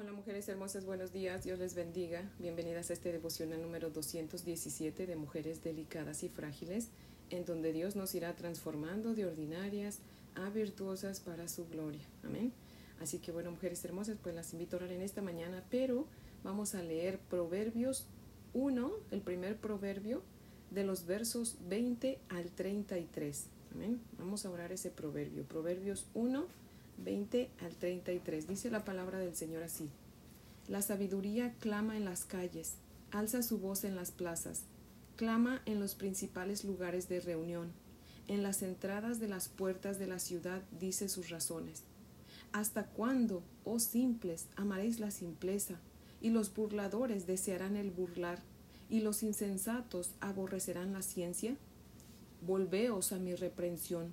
Hola mujeres hermosas, buenos días, Dios les bendiga. Bienvenidas a este devocional número 217 de Mujeres Delicadas y Frágiles, en donde Dios nos irá transformando de ordinarias a virtuosas para su gloria. Amén. Así que bueno, mujeres hermosas, pues las invito a orar en esta mañana, pero vamos a leer Proverbios 1, el primer proverbio, de los versos 20 al 33. Amén. Vamos a orar ese proverbio. Proverbios 1, 20 al 33. Dice la palabra del Señor así. La sabiduría clama en las calles, alza su voz en las plazas, clama en los principales lugares de reunión, en las entradas de las puertas de la ciudad dice sus razones. ¿Hasta cuándo, oh simples, amaréis la simpleza? Y los burladores desearán el burlar, y los insensatos aborrecerán la ciencia? Volveos a mi reprensión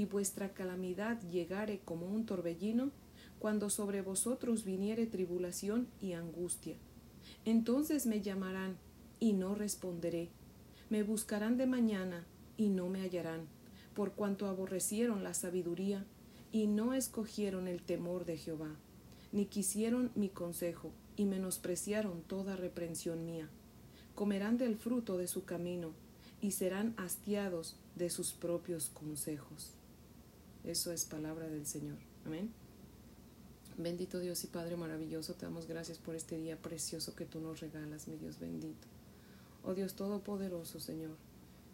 y vuestra calamidad llegare como un torbellino, cuando sobre vosotros viniere tribulación y angustia. Entonces me llamarán y no responderé. Me buscarán de mañana y no me hallarán, por cuanto aborrecieron la sabiduría y no escogieron el temor de Jehová, ni quisieron mi consejo y menospreciaron toda reprensión mía. Comerán del fruto de su camino y serán hastiados de sus propios consejos. Eso es palabra del Señor. Amén. Bendito Dios y Padre maravilloso, te damos gracias por este día precioso que tú nos regalas, mi Dios bendito. Oh Dios Todopoderoso, Señor,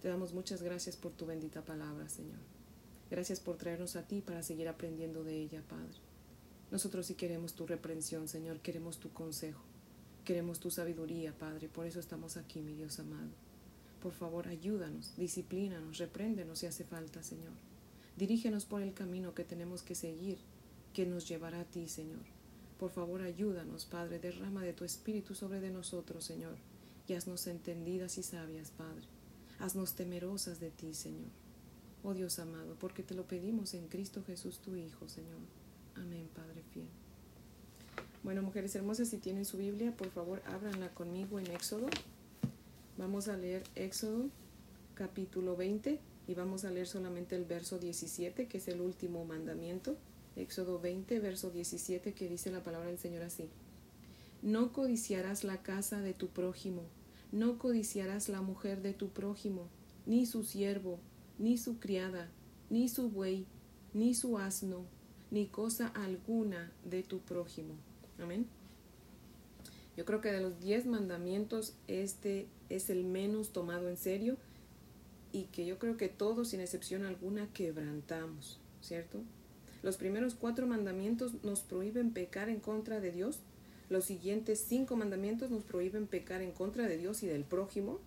te damos muchas gracias por tu bendita palabra, Señor. Gracias por traernos a ti para seguir aprendiendo de ella, Padre. Nosotros sí queremos tu reprensión, Señor, queremos tu consejo, queremos tu sabiduría, Padre, por eso estamos aquí, mi Dios amado. Por favor, ayúdanos, disciplínanos, repréndenos si hace falta, Señor. Dirígenos por el camino que tenemos que seguir, que nos llevará a ti, Señor. Por favor, ayúdanos, Padre, derrama de tu Espíritu sobre de nosotros, Señor, y haznos entendidas y sabias, Padre. Haznos temerosas de ti, Señor. Oh Dios amado, porque te lo pedimos en Cristo Jesús, tu Hijo, Señor. Amén, Padre fiel. Bueno, mujeres hermosas, si tienen su Biblia, por favor, ábranla conmigo en Éxodo. Vamos a leer Éxodo capítulo 20 y vamos a leer solamente el verso 17, que es el último mandamiento. Éxodo 20, verso 17, que dice la palabra del Señor así. No codiciarás la casa de tu prójimo, no codiciarás la mujer de tu prójimo, ni su siervo, ni su criada, ni su buey, ni su asno, ni cosa alguna de tu prójimo. Amén. Yo creo que de los diez mandamientos este es el menos tomado en serio y que yo creo que todos, sin excepción alguna, quebrantamos, ¿cierto? Los primeros cuatro mandamientos nos prohíben pecar en contra de Dios. Los siguientes cinco mandamientos nos prohíben pecar en contra de Dios y del prójimo.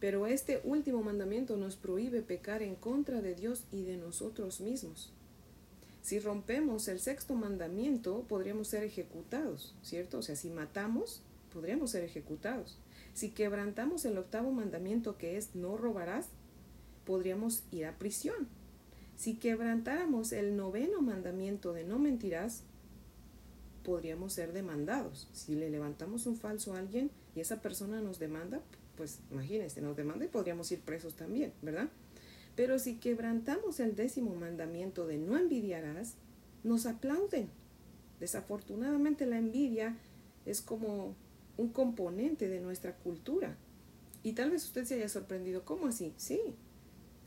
Pero este último mandamiento nos prohíbe pecar en contra de Dios y de nosotros mismos. Si rompemos el sexto mandamiento, podríamos ser ejecutados, ¿cierto? O sea, si matamos, podríamos ser ejecutados. Si quebrantamos el octavo mandamiento que es no robarás, podríamos ir a prisión. Si quebrantáramos el noveno mandamiento de no mentirás, podríamos ser demandados. Si le levantamos un falso a alguien y esa persona nos demanda, pues imagínense, nos demanda y podríamos ir presos también, ¿verdad? Pero si quebrantamos el décimo mandamiento de no envidiarás, nos aplauden. Desafortunadamente la envidia es como un componente de nuestra cultura. Y tal vez usted se haya sorprendido, ¿cómo así? Sí,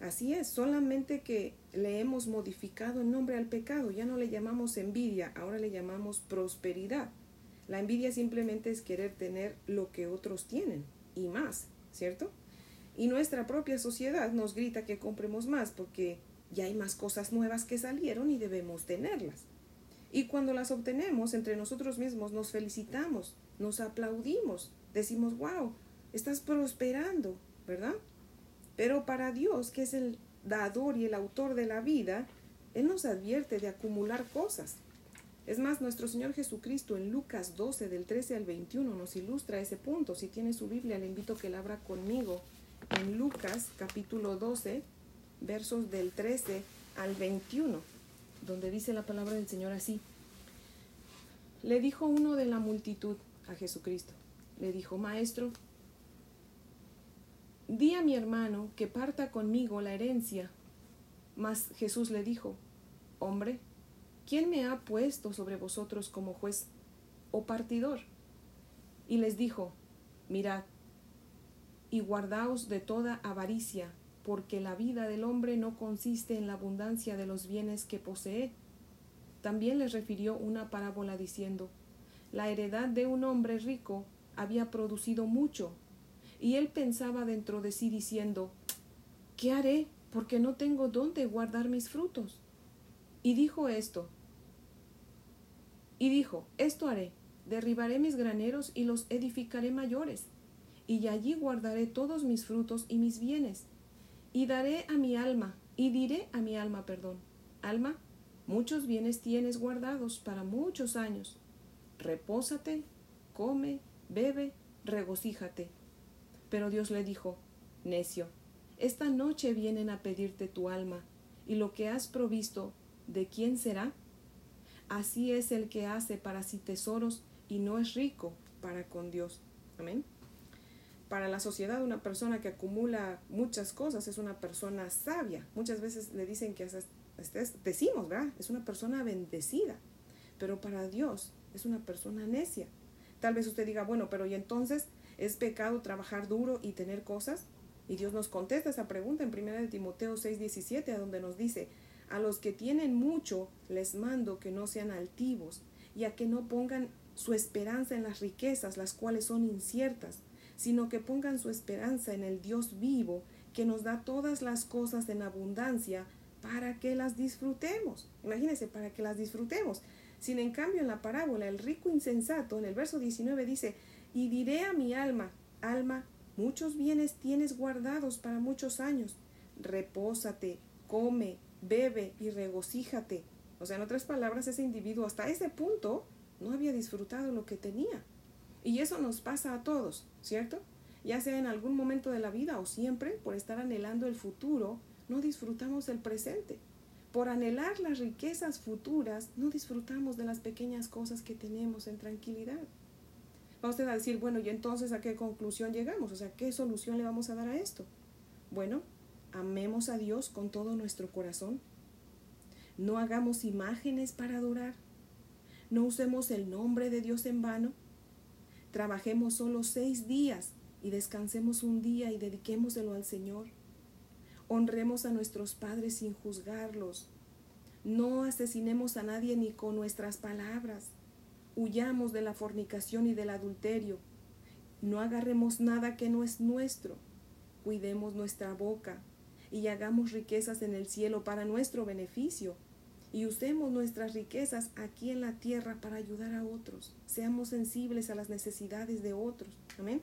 Así es, solamente que le hemos modificado el nombre al pecado, ya no le llamamos envidia, ahora le llamamos prosperidad. La envidia simplemente es querer tener lo que otros tienen y más, ¿cierto? Y nuestra propia sociedad nos grita que compremos más porque ya hay más cosas nuevas que salieron y debemos tenerlas. Y cuando las obtenemos entre nosotros mismos nos felicitamos, nos aplaudimos, decimos, wow, estás prosperando, ¿verdad? Pero para Dios, que es el dador y el autor de la vida, Él nos advierte de acumular cosas. Es más, nuestro Señor Jesucristo en Lucas 12 del 13 al 21 nos ilustra ese punto. Si tiene su Biblia, le invito a que la abra conmigo en Lucas capítulo 12, versos del 13 al 21, donde dice la palabra del Señor así. Le dijo uno de la multitud a Jesucristo, le dijo, Maestro, di a mi hermano que parta conmigo la herencia. Mas Jesús le dijo, Hombre, ¿quién me ha puesto sobre vosotros como juez o partidor? Y les dijo, Mirad, y guardaos de toda avaricia, porque la vida del hombre no consiste en la abundancia de los bienes que posee. También les refirió una parábola diciendo, La heredad de un hombre rico había producido mucho, y él pensaba dentro de sí diciendo, ¿qué haré? Porque no tengo dónde guardar mis frutos. Y dijo esto, y dijo, esto haré, derribaré mis graneros y los edificaré mayores, y allí guardaré todos mis frutos y mis bienes, y daré a mi alma, y diré a mi alma, perdón, alma, muchos bienes tienes guardados para muchos años, repósate, come, bebe, regocíjate. Pero Dios le dijo, necio, esta noche vienen a pedirte tu alma, y lo que has provisto, ¿de quién será? Así es el que hace para sí tesoros y no es rico para con Dios. Amén. Para la sociedad, una persona que acumula muchas cosas es una persona sabia. Muchas veces le dicen que decimos, ¿verdad? Es una persona bendecida. Pero para Dios es una persona necia. Tal vez usted diga, bueno, pero ¿y entonces es pecado trabajar duro y tener cosas? Y Dios nos contesta esa pregunta en 1 de Timoteo 6:17, donde nos dice, a los que tienen mucho les mando que no sean altivos y a que no pongan su esperanza en las riquezas, las cuales son inciertas, sino que pongan su esperanza en el Dios vivo, que nos da todas las cosas en abundancia para que las disfrutemos. Imagínense, para que las disfrutemos. Sin en cambio en la parábola, el rico insensato, en el verso 19 dice, y diré a mi alma, alma, muchos bienes tienes guardados para muchos años, repósate, come, bebe y regocíjate. O sea, en otras palabras, ese individuo hasta ese punto no había disfrutado lo que tenía. Y eso nos pasa a todos, ¿cierto? Ya sea en algún momento de la vida o siempre, por estar anhelando el futuro, no disfrutamos el presente. Por anhelar las riquezas futuras, no disfrutamos de las pequeñas cosas que tenemos en tranquilidad. Va usted a decir, bueno, ¿y entonces a qué conclusión llegamos? O sea, ¿qué solución le vamos a dar a esto? Bueno, amemos a Dios con todo nuestro corazón. No hagamos imágenes para adorar. No usemos el nombre de Dios en vano. Trabajemos solo seis días y descansemos un día y dediquémoselo al Señor. Honremos a nuestros padres sin juzgarlos. No asesinemos a nadie ni con nuestras palabras. Huyamos de la fornicación y del adulterio. No agarremos nada que no es nuestro. Cuidemos nuestra boca y hagamos riquezas en el cielo para nuestro beneficio. Y usemos nuestras riquezas aquí en la tierra para ayudar a otros. Seamos sensibles a las necesidades de otros. Amén.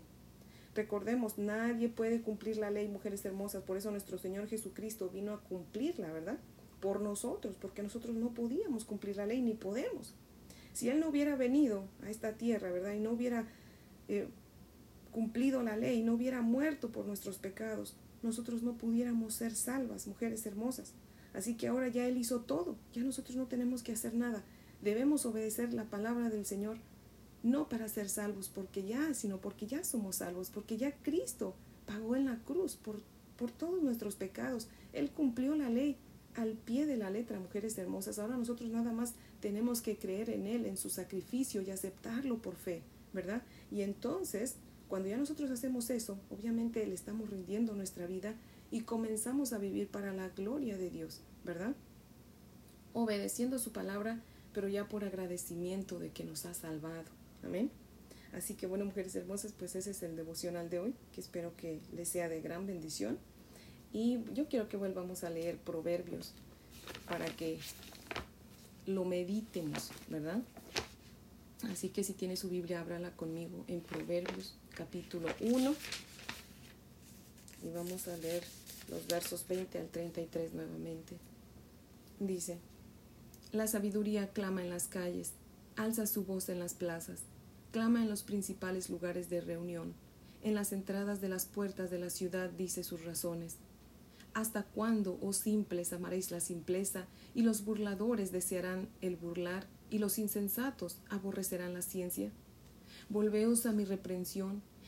Recordemos, nadie puede cumplir la ley, mujeres hermosas. Por eso nuestro Señor Jesucristo vino a cumplirla, ¿verdad? Por nosotros, porque nosotros no podíamos cumplir la ley ni podemos. Si Él no hubiera venido a esta tierra, ¿verdad? Y no hubiera eh, cumplido la ley, no hubiera muerto por nuestros pecados, nosotros no pudiéramos ser salvas, mujeres hermosas. Así que ahora ya Él hizo todo, ya nosotros no tenemos que hacer nada. Debemos obedecer la palabra del Señor, no para ser salvos porque ya, sino porque ya somos salvos, porque ya Cristo pagó en la cruz por, por todos nuestros pecados. Él cumplió la ley al pie de la letra, mujeres hermosas. Ahora nosotros nada más tenemos que creer en Él, en su sacrificio y aceptarlo por fe, ¿verdad? Y entonces cuando ya nosotros hacemos eso, obviamente le estamos rindiendo nuestra vida y comenzamos a vivir para la gloria de Dios, ¿verdad? Obedeciendo su palabra, pero ya por agradecimiento de que nos ha salvado. Amén. Así que bueno, mujeres hermosas, pues ese es el devocional de hoy, que espero que les sea de gran bendición. Y yo quiero que vuelvamos a leer Proverbios para que lo meditemos, ¿verdad? Así que si tiene su Biblia, ábrala conmigo en Proverbios capítulo 1 y vamos a leer los versos 20 al 33 nuevamente. Dice, La sabiduría clama en las calles, alza su voz en las plazas, clama en los principales lugares de reunión, en las entradas de las puertas de la ciudad dice sus razones. ¿Hasta cuándo, oh simples, amaréis la simpleza, y los burladores desearán el burlar, y los insensatos aborrecerán la ciencia? Volveos a mi reprensión,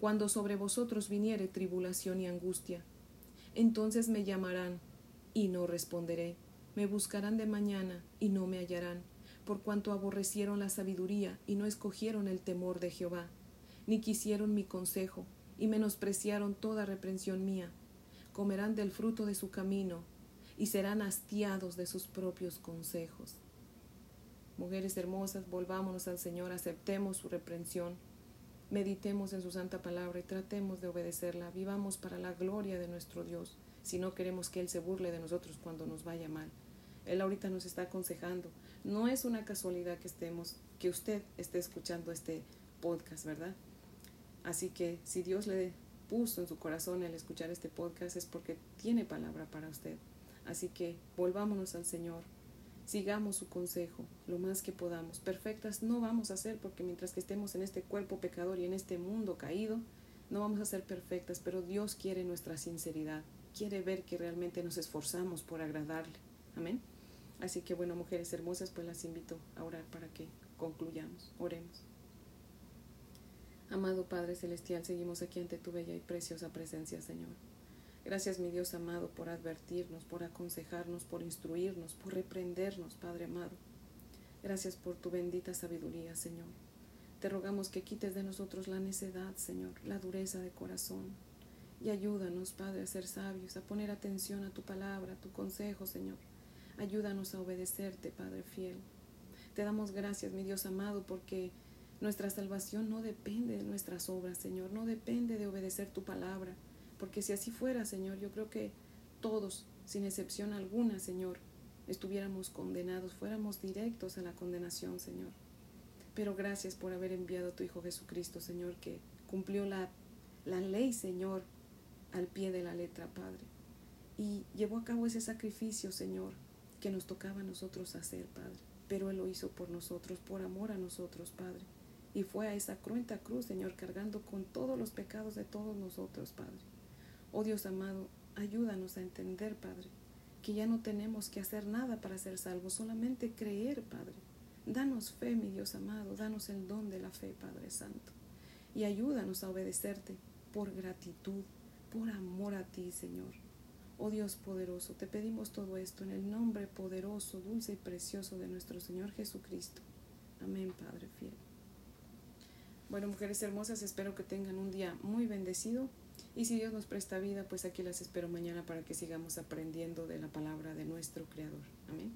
cuando sobre vosotros viniere tribulación y angustia. Entonces me llamarán y no responderé, me buscarán de mañana y no me hallarán, por cuanto aborrecieron la sabiduría y no escogieron el temor de Jehová, ni quisieron mi consejo, y menospreciaron toda reprensión mía. Comerán del fruto de su camino, y serán hastiados de sus propios consejos. Mujeres hermosas, volvámonos al Señor, aceptemos su reprensión, meditemos en su santa palabra y tratemos de obedecerla, vivamos para la gloria de nuestro Dios, si no queremos que Él se burle de nosotros cuando nos vaya mal. Él ahorita nos está aconsejando. No es una casualidad que estemos, que usted esté escuchando este podcast, ¿verdad? Así que si Dios le puso en su corazón el escuchar este podcast es porque tiene palabra para usted. Así que volvámonos al Señor, sigamos su consejo lo más que podamos. Perfectas no vamos a ser porque mientras que estemos en este cuerpo pecador y en este mundo caído, no vamos a ser perfectas, pero Dios quiere nuestra sinceridad, quiere ver que realmente nos esforzamos por agradarle. Amén. Así que bueno, mujeres hermosas, pues las invito a orar para que concluyamos. Oremos. Amado Padre Celestial, seguimos aquí ante tu bella y preciosa presencia, Señor. Gracias, mi Dios amado, por advertirnos, por aconsejarnos, por instruirnos, por reprendernos, Padre amado. Gracias por tu bendita sabiduría, Señor. Te rogamos que quites de nosotros la necedad, Señor, la dureza de corazón. Y ayúdanos, Padre, a ser sabios, a poner atención a tu palabra, a tu consejo, Señor Ayúdanos a obedecerte, Padre fiel. Te damos gracias, mi Dios amado, porque nuestra salvación no depende de nuestras obras, Señor, no depende de obedecer tu palabra, porque si así fuera, Señor, yo creo que todos, sin excepción alguna, Señor, estuviéramos condenados, fuéramos directos a la condenación, Señor. Pero gracias por haber enviado a tu Hijo Jesucristo, Señor, que cumplió la, la ley, Señor, al pie de la letra, Padre. Y llevó a cabo ese sacrificio, Señor, que nos tocaba a nosotros hacer, Padre. Pero Él lo hizo por nosotros, por amor a nosotros, Padre. Y fue a esa cruenta cruz, Señor, cargando con todos los pecados de todos nosotros, Padre. Oh Dios amado, ayúdanos a entender, Padre, que ya no tenemos que hacer nada para ser salvos, solamente creer, Padre. Danos fe, mi Dios amado, danos el don de la fe, Padre Santo. Y ayúdanos a obedecerte por gratitud, por amor a ti, Señor. Oh Dios poderoso, te pedimos todo esto en el nombre poderoso, dulce y precioso de nuestro Señor Jesucristo. Amén, Padre fiel. Bueno, mujeres hermosas, espero que tengan un día muy bendecido. Y si Dios nos presta vida, pues aquí las espero mañana para que sigamos aprendiendo de la palabra de nuestro Creador. Amén.